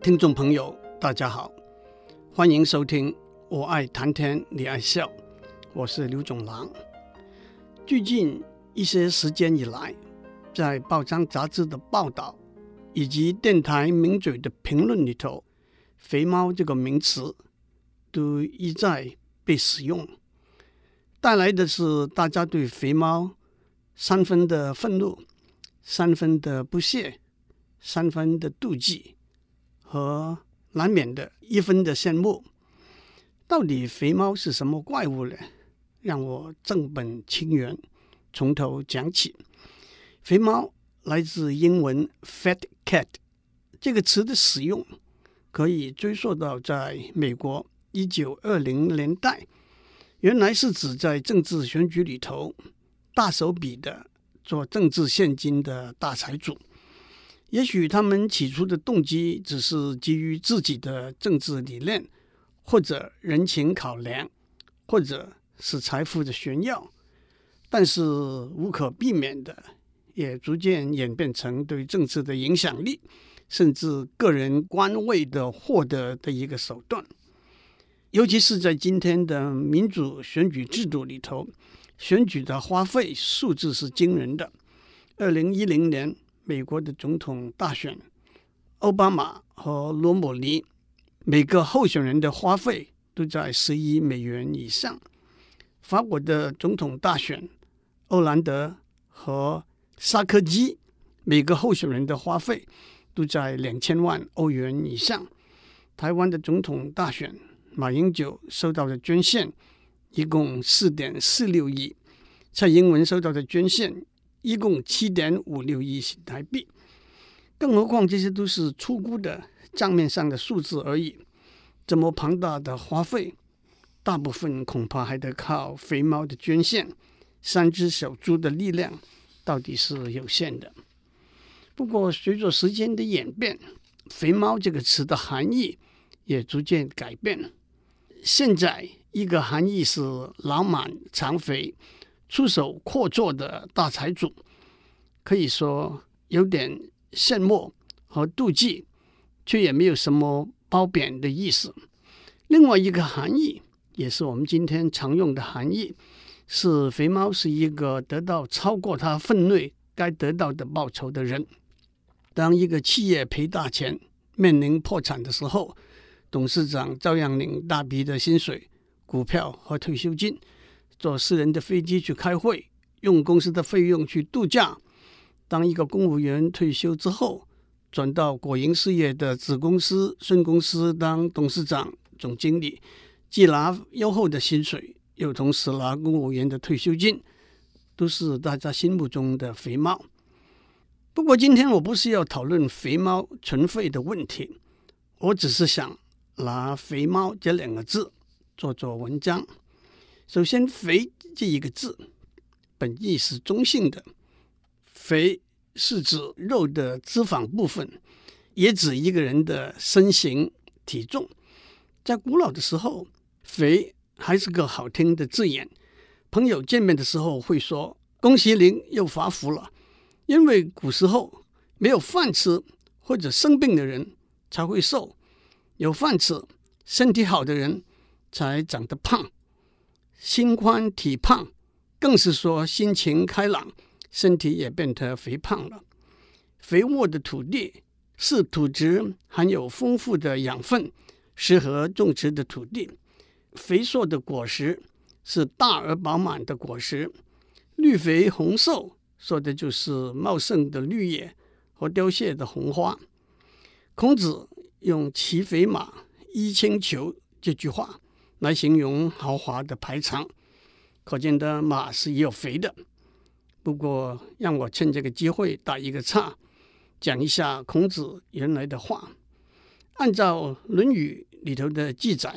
听众朋友，大家好，欢迎收听《我爱谈天你爱笑》，我是刘总郎。最近一些时间以来，在报章杂志的报道以及电台名嘴的评论里头，“肥猫”这个名词都一再被使用，带来的是大家对肥猫三分的愤怒、三分的不屑、三分的妒忌。和难免的一分的羡慕，到底肥猫是什么怪物呢？让我正本清源，从头讲起。肥猫来自英文 “fat cat”，这个词的使用可以追溯到在美国一九二零年代，原来是指在政治选举里头大手笔的做政治献金的大财主。也许他们起初的动机只是基于自己的政治理念，或者人情考量，或者是财富的炫耀，但是无可避免的，也逐渐演变成对政治的影响力，甚至个人官位的获得的一个手段。尤其是在今天的民主选举制度里头，选举的花费数字是惊人的。二零一零年。美国的总统大选，奥巴马和罗姆尼每个候选人的花费都在十亿美元以上。法国的总统大选，欧兰德和萨科齐每个候选人的花费都在两千万欧元以上。台湾的总统大选，马英九收到的捐献一共四点四六亿，蔡英文收到的捐献。一共七点五六亿新台币，更何况这些都是粗估的账面上的数字而已。这么庞大的花费，大部分恐怕还得靠肥猫的捐献。三只小猪的力量到底是有限的。不过，随着时间的演变，“肥猫”这个词的含义也逐渐改变。现在，一个含义是老满长肥。出手阔绰的大财主，可以说有点羡慕和妒忌，却也没有什么褒贬的意思。另外一个含义，也是我们今天常用的含义，是肥猫是一个得到超过他分内该得到的报酬的人。当一个企业赔大钱、面临破产的时候，董事长照样领大笔的薪水、股票和退休金。坐私人的飞机去开会，用公司的费用去度假。当一个公务员退休之后，转到国营事业的子公司、孙公司当董事长、总经理，既拿优厚的薪水，又同时拿公务员的退休金，都是大家心目中的肥猫。不过，今天我不是要讨论肥猫存废的问题，我只是想拿“肥猫”这两个字做做文章。首先，“肥”这一个字本意是中性的，“肥”是指肉的脂肪部分，也指一个人的身形体重。在古老的时候，“肥”还是个好听的字眼，朋友见面的时候会说：“恭喜您又发福了。”因为古时候没有饭吃或者生病的人才会瘦，有饭吃、身体好的人才长得胖。心宽体胖，更是说心情开朗，身体也变得肥胖了。肥沃的土地是土质含有丰富的养分，适合种植的土地。肥硕的果实是大而饱满的果实。绿肥红瘦，说的就是茂盛的绿叶和凋谢的红花。孔子用“骑肥马，衣轻裘”这句话。来形容豪华的排场，可见的马是有肥的。不过，让我趁这个机会打一个岔，讲一下孔子原来的话。按照《论语》里头的记载，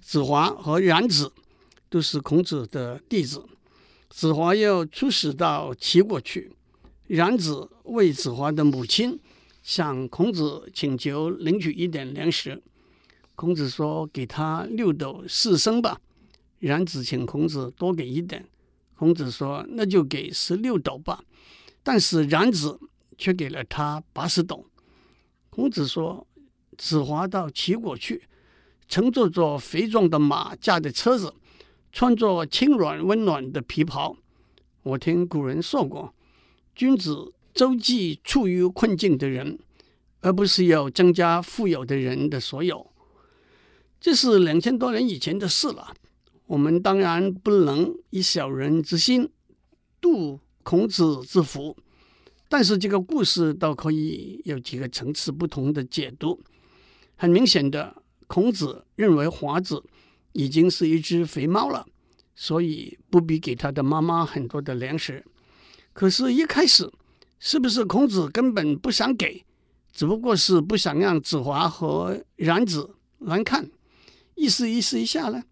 子华和冉子都是孔子的弟子。子华要出使到齐国去，冉子为子华的母亲向孔子请求领取一点粮食。孔子说：“给他六斗四升吧。”冉子请孔子多给一点。孔子说：“那就给十六斗吧。”但是冉子却给了他八十斗。孔子说：“子华到齐国去，乘坐着肥壮的马驾的车子，穿着轻软温暖的皮袍。我听古人说过，君子周济处于困境的人，而不是要增加富有的人的所有。这是两千多年以前的事了。我们当然不能以小人之心度孔子之腹，但是这个故事倒可以有几个层次不同的解读。很明显的，孔子认为华子已经是一只肥猫了。所以不必给他的妈妈很多的粮食。可是，一开始是不是孔子根本不想给，只不过是不想让子华和冉子难看，意思意思一下呢？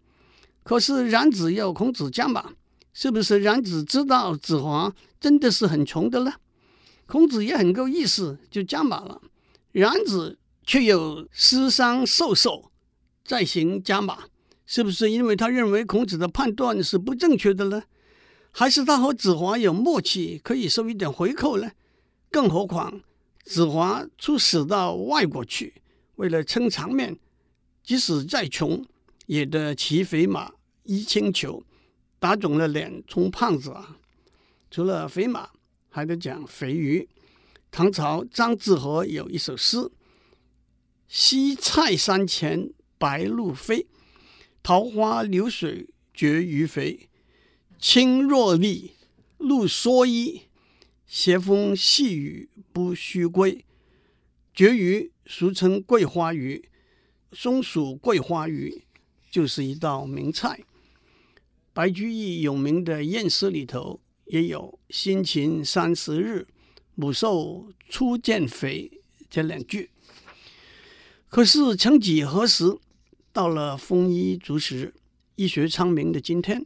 可是冉子要孔子加码，是不是冉子知道子华真的是很穷的呢？孔子也很够意思，就加码了。冉子却又思伤受受，再行加码。是不是因为他认为孔子的判断是不正确的呢？还是他和子华有默契，可以收一点回扣呢？更何况子华出使到外国去，为了撑场面，即使再穷，也得骑肥马，衣轻裘，打肿了脸充胖子啊！除了肥马，还得讲肥鱼。唐朝张志和有一首诗：“西塞山前白鹭飞。”桃花流水鳜鱼肥，青箬笠，鹭蓑衣。斜风细雨不须归。鳕鱼俗称桂花鱼，松鼠桂花鱼就是一道名菜。白居易有名的宴诗里头也有“辛勤三十日，母瘦初见肥”这两句。可是曾几何时，到了丰衣足食、医学昌明的今天，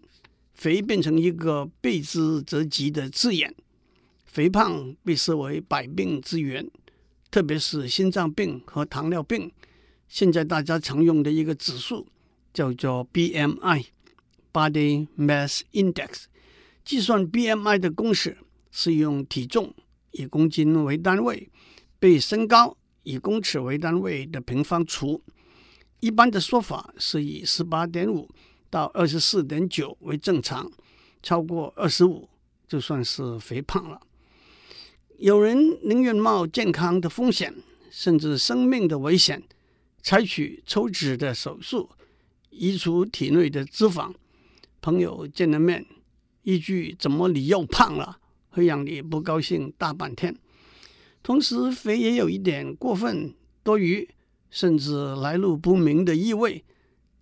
肥变成一个避之则吉的字眼。肥胖被视为百病之源，特别是心脏病和糖尿病。现在大家常用的一个指数叫做 BMI（Body Mass Index）。计算 BMI 的公式是用体重以公斤为单位，被身高以公尺为单位的平方除。一般的说法是以十八点五到二十四点九为正常，超过二十五就算是肥胖了。有人宁愿冒健康的风险，甚至生命的危险，采取抽脂的手术，移除体内的脂肪。朋友见了面，一句“怎么你又胖了”，会让你不高兴大半天。同时，肥也有一点过分多余。甚至来路不明的意味，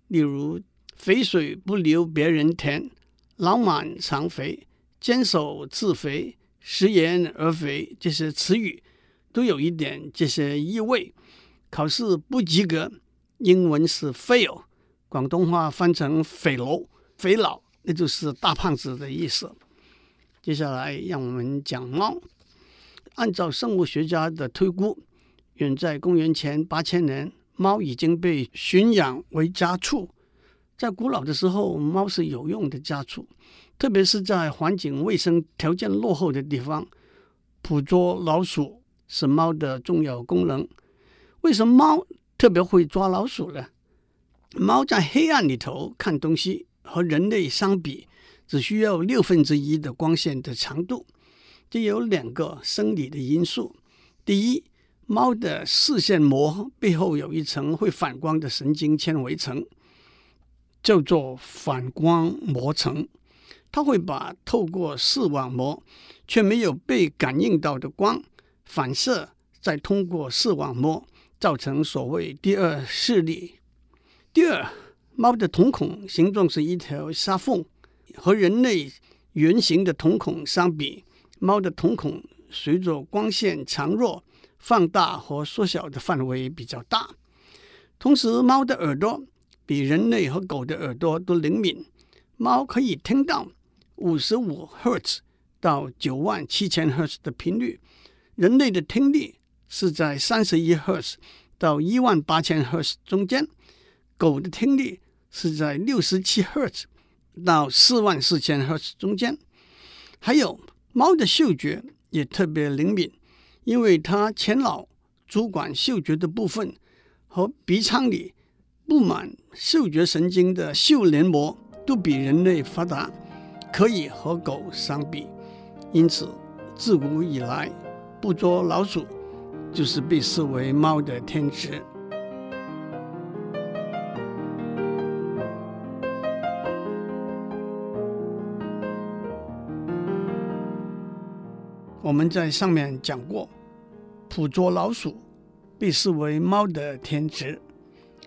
例如“肥水不流别人田”、“老满常肥”、“坚守自肥”、“食言而肥”这些词语，都有一点这些意味。考试不及格，英文是 fail，广东话翻成“肥佬”、“肥佬”，那就是大胖子的意思。接下来，让我们讲猫。按照生物学家的推估，远在公元前八千年，猫已经被驯养为家畜。在古老的时候，猫是有用的家畜，特别是在环境卫生条件落后的地方，捕捉老鼠是猫的重要功能。为什么猫特别会抓老鼠呢？猫在黑暗里头看东西，和人类相比，只需要六分之一的光线的长度。这有两个生理的因素，第一。猫的视线膜背后有一层会反光的神经纤维层，叫做反光膜层。它会把透过视网膜却没有被感应到的光反射，再通过视网膜，造成所谓第二视力。第二，猫的瞳孔形状是一条纱缝，和人类圆形的瞳孔相比，猫的瞳孔随着光线强弱。放大和缩小的范围比较大，同时猫的耳朵比人类和狗的耳朵都灵敏。猫可以听到五十五赫兹到九万七千赫兹的频率，人类的听力是在三十一赫兹到一万八千赫兹中间，狗的听力是在六十七赫兹到四万四千赫兹中间。还有猫的嗅觉也特别灵敏。因为它前脑主管嗅觉的部分和鼻腔里布满嗅觉神经的嗅黏膜都比人类发达，可以和狗相比。因此，自古以来，捕捉老鼠就是被视为猫的天职。我们在上面讲过，捕捉老鼠被视为猫的天职，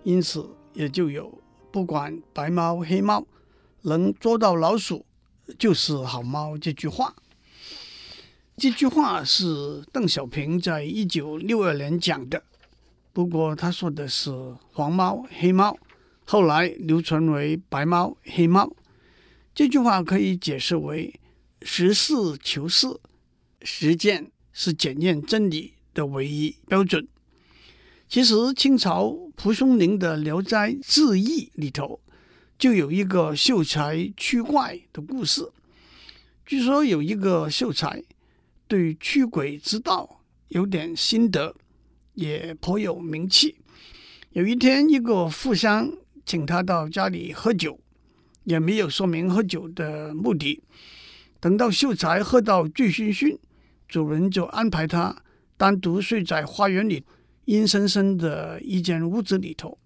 因此也就有不管白猫黑猫，能捉到老鼠就是好猫这句话。这句话是邓小平在一九六二年讲的，不过他说的是黄猫黑猫，后来流传为白猫黑猫。这句话可以解释为实事求是，实践是检验真理的唯一标准。其实清朝蒲松龄的《聊斋志异》里头就有一个秀才驱怪的故事，据说有一个秀才。对驱鬼之道有点心得，也颇有名气。有一天，一个富商请他到家里喝酒，也没有说明喝酒的目的。等到秀才喝到醉醺醺，主人就安排他单独睡在花园里阴森森的一间屋子里头。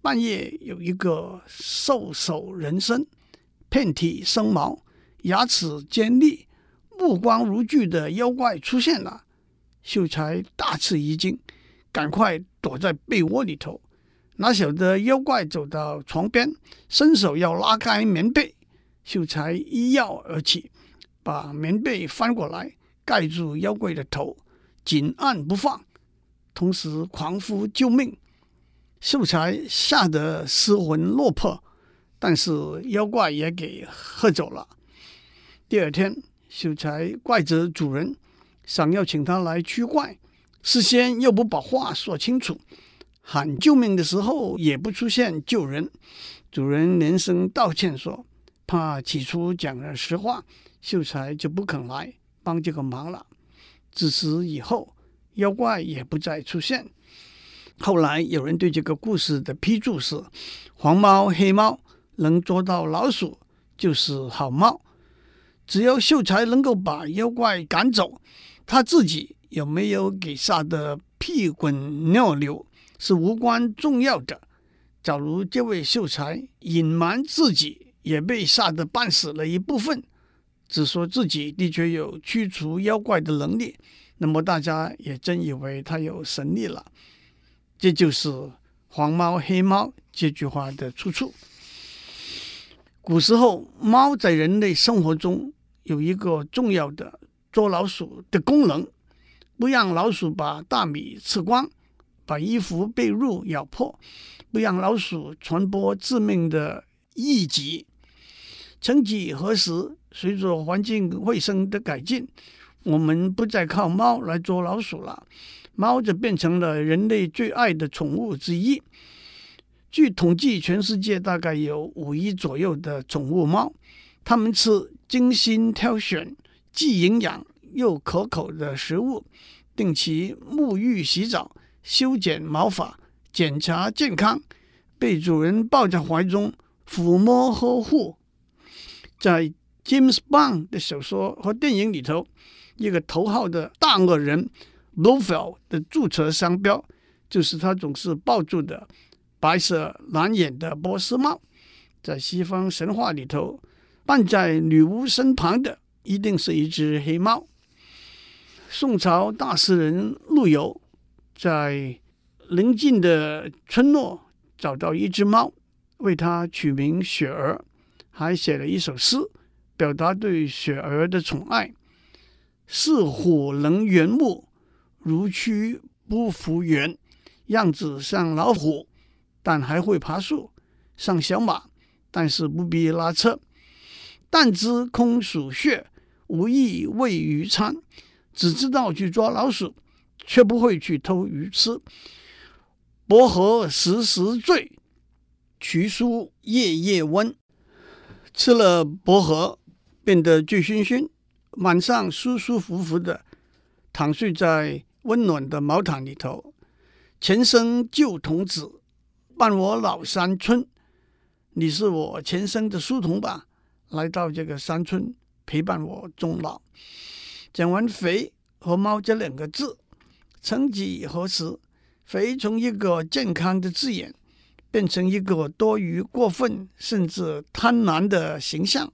半夜，有一个兽首人身、遍体生毛、牙齿尖利。目光如炬的妖怪出现了，秀才大吃一惊，赶快躲在被窝里头。哪晓得妖怪走到床边，伸手要拉开棉被，秀才一跃而起，把棉被翻过来盖住妖怪的头，紧按不放，同时狂呼救命。秀才吓得失魂落魄，但是妖怪也给喝走了。第二天。秀才怪责主人，想要请他来驱怪，事先又不把话说清楚，喊救命的时候也不出现救人。主人连声道歉说，怕起初讲了实话，秀才就不肯来帮这个忙了。自此以后，妖怪也不再出现。后来有人对这个故事的批注是：黄猫黑猫能捉到老鼠，就是好猫。只要秀才能够把妖怪赶走，他自己有没有给吓得屁滚尿流是无关重要的。假如这位秀才隐瞒自己也被吓得半死了一部分，只说自己的确有驱除妖怪的能力，那么大家也真以为他有神力了。这就是“黄猫黑猫”这句话的出处。古时候，猫在人类生活中有一个重要的捉老鼠的功能，不让老鼠把大米吃光，把衣服被褥咬破，不让老鼠传播致命的疫疾。曾几何时，随着环境卫生的改进，我们不再靠猫来捉老鼠了，猫就变成了人类最爱的宠物之一。据统计，全世界大概有五亿左右的宠物猫，它们吃精心挑选、既营养又可口的食物，定期沐浴洗澡、修剪毛发、检查健康，被主人抱在怀中抚摸呵护。在 James Bond 的小说和电影里头，一个头号的大恶人 l o f e l 的注册商标，就是他总是抱住的。白色蓝眼的波斯猫，在西方神话里头，伴在女巫身旁的一定是一只黑猫。宋朝大诗人陆游在邻近的村落找到一只猫，为它取名雪儿，还写了一首诗，表达对雪儿的宠爱：似虎能圆目，如蛆不复原，样子像老虎。但还会爬树，上小马，但是不必拉车。但知空鼠穴，无意喂鱼餐，只知道去抓老鼠，却不会去偷鱼吃。薄荷时时醉，瞿舒夜夜温。吃了薄荷，变得醉醺醺，晚上舒舒服服的躺睡在温暖的毛毯里头。前生旧童子，伴我老山村。你是我前生的书童吧？来到这个山村陪伴我终老。讲完“肥”和“猫”这两个字，曾几何时，“肥”从一个健康的字眼，变成一个多余、过分甚至贪婪的形象。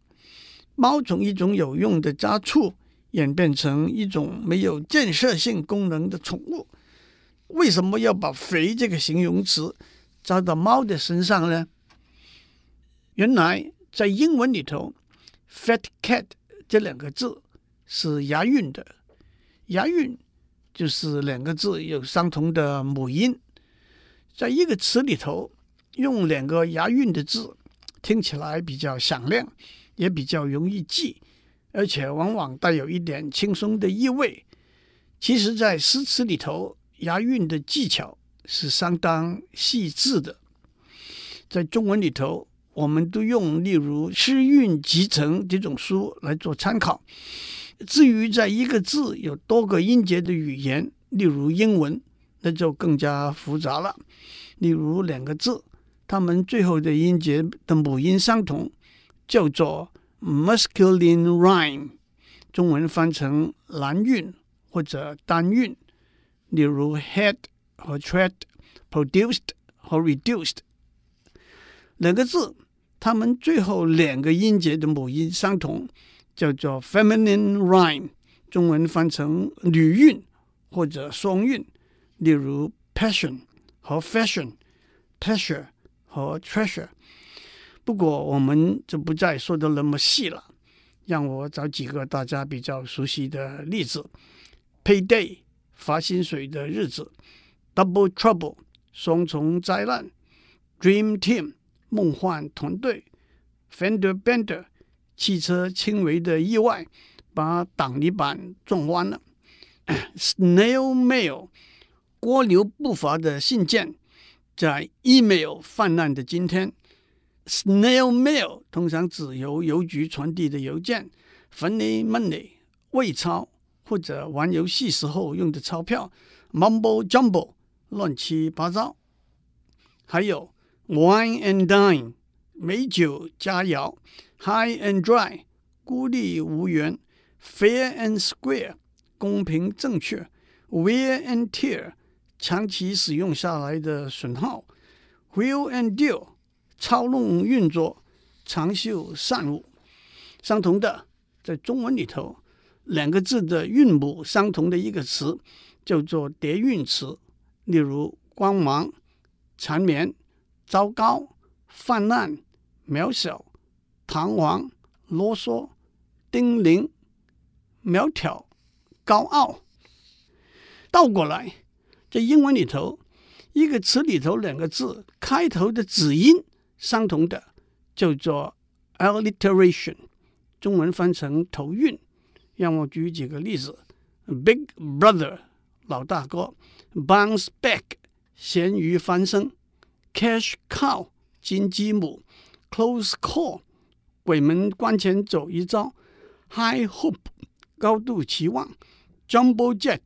猫从一种有用的家畜，演变成一种没有建设性功能的宠物。为什么要把“肥”这个形容词加到猫的身上呢？原来在英文里头，“fat cat” 这两个字是押韵的。押韵就是两个字有相同的母音，在一个词里头用两个押韵的字，听起来比较响亮，也比较容易记，而且往往带有一点轻松的意味。其实，在诗词里头，押韵的技巧是相当细致的，在中文里头，我们都用例如《诗韵集成》这种书来做参考。至于在一个字有多个音节的语言，例如英文，那就更加复杂了。例如两个字，它们最后的音节的母音相同，叫做 masculine rhyme，中文翻成男韵或者单韵。例如 head 和 tread，produced 和 reduced，两个字，它们最后两个音节的母音相同，叫做 feminine rhyme，中文翻成女韵或者双韵。例如 passion 和 fashion，pleasure 和 treasure。不过我们就不再说的那么细了，让我找几个大家比较熟悉的例子：payday。发薪水的日子，Double Trouble，双重灾难，Dream Team，梦幻团队，Fender Bender，汽车轻微的意外把挡泥板撞弯了，Snail Mail，蜗牛步伐的信件，在 Email 泛滥的今天，Snail Mail 通常指由邮局传递的邮件，Funny Money，伪钞。或者玩游戏时候用的钞票，mumbo jumbo，乱七八糟。还有 wine and dine，美酒佳肴；high and dry，孤立无援；fair and square，公平正确；wear and tear，长期使用下来的损耗；wheel and deal，操弄运作，长袖善舞。相同的，在中文里头。两个字的韵母相同的一个词叫做叠韵词，例如光芒、缠绵、糟糕、泛滥、渺小、彷徨、啰嗦、叮咛、苗条、高傲。倒过来，在英文里头，一个词里头两个字开头的子音相同的叫做 alliteration，中文翻成头韵。让我举几个例子：Big Brother 老大哥 ，Bounce Back 咸鱼翻身，Cash Cow 金鸡母，Close Call 鬼门关前走一遭，High Hope 高度期望，Jumbo Jet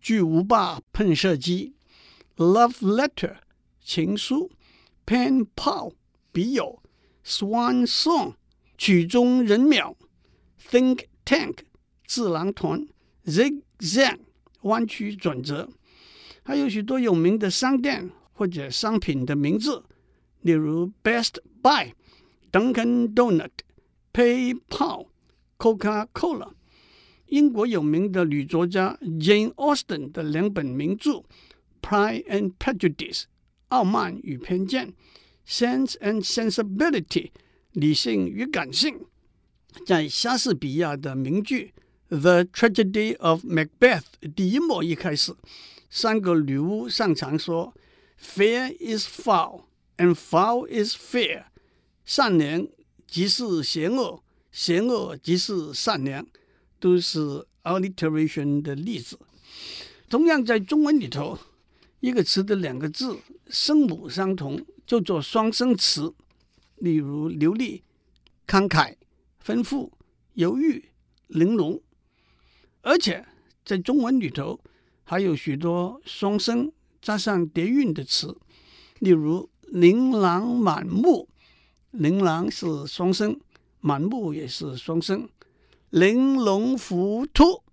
巨无霸喷射机，Love Letter 情书，Pen Pal 笔友，Swan Song 曲终人渺，Think Tank 智囊团，zigzag 弯曲转折， 还有许多有名的商店或者商品的名字，例如 Best Buy、Dunkin' Donut、PayPal、Coca-Cola。英国有名的女作家 Jane Austen 的两本名著《Pride and Prejudice》（傲慢与偏见）、《Sense and Sensibility》（理性与感性）。在莎士比亚的名剧。The Tragedy of Macbeth 第一幕一开始，三个女巫上场说：“Fair is foul, and foul is fair。”善良即是邪恶，邪恶即是善良，都是 alliteration 的例子。同样，在中文里头，一个词的两个字声母相同，就做双声词。例如流利、慷慨、丰富、犹豫、玲珑。而且在中文里头，还有许多双声加上叠韵的词，例如“琳琅满目”，“琳琅”是双声，“满目”也是双声；“玲珑浮凸”，“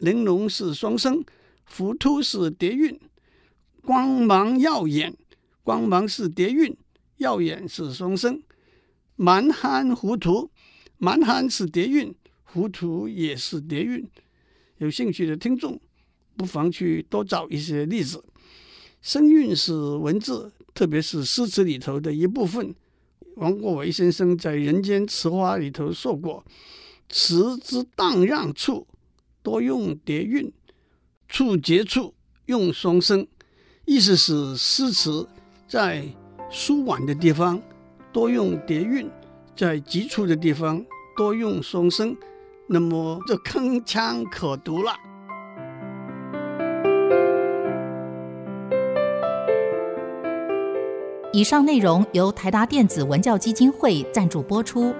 玲珑”是双声，“浮凸”是叠韵；“光芒耀眼”，“光芒”是叠韵，“耀眼”是双声；“蛮憨糊涂”，“蛮憨”是叠韵，“糊涂”也是叠韵。有兴趣的听众，不妨去多找一些例子。声韵是文字，特别是诗词里头的一部分。王国维先生在《人间词话》里头说过：“词之荡漾处，多用叠韵；处结处，用双声。”意思是诗词在舒缓的地方多用叠韵，在急促的地方多用双声。那么就铿锵可读了。以上内容由台达电子文教基金会赞助播出。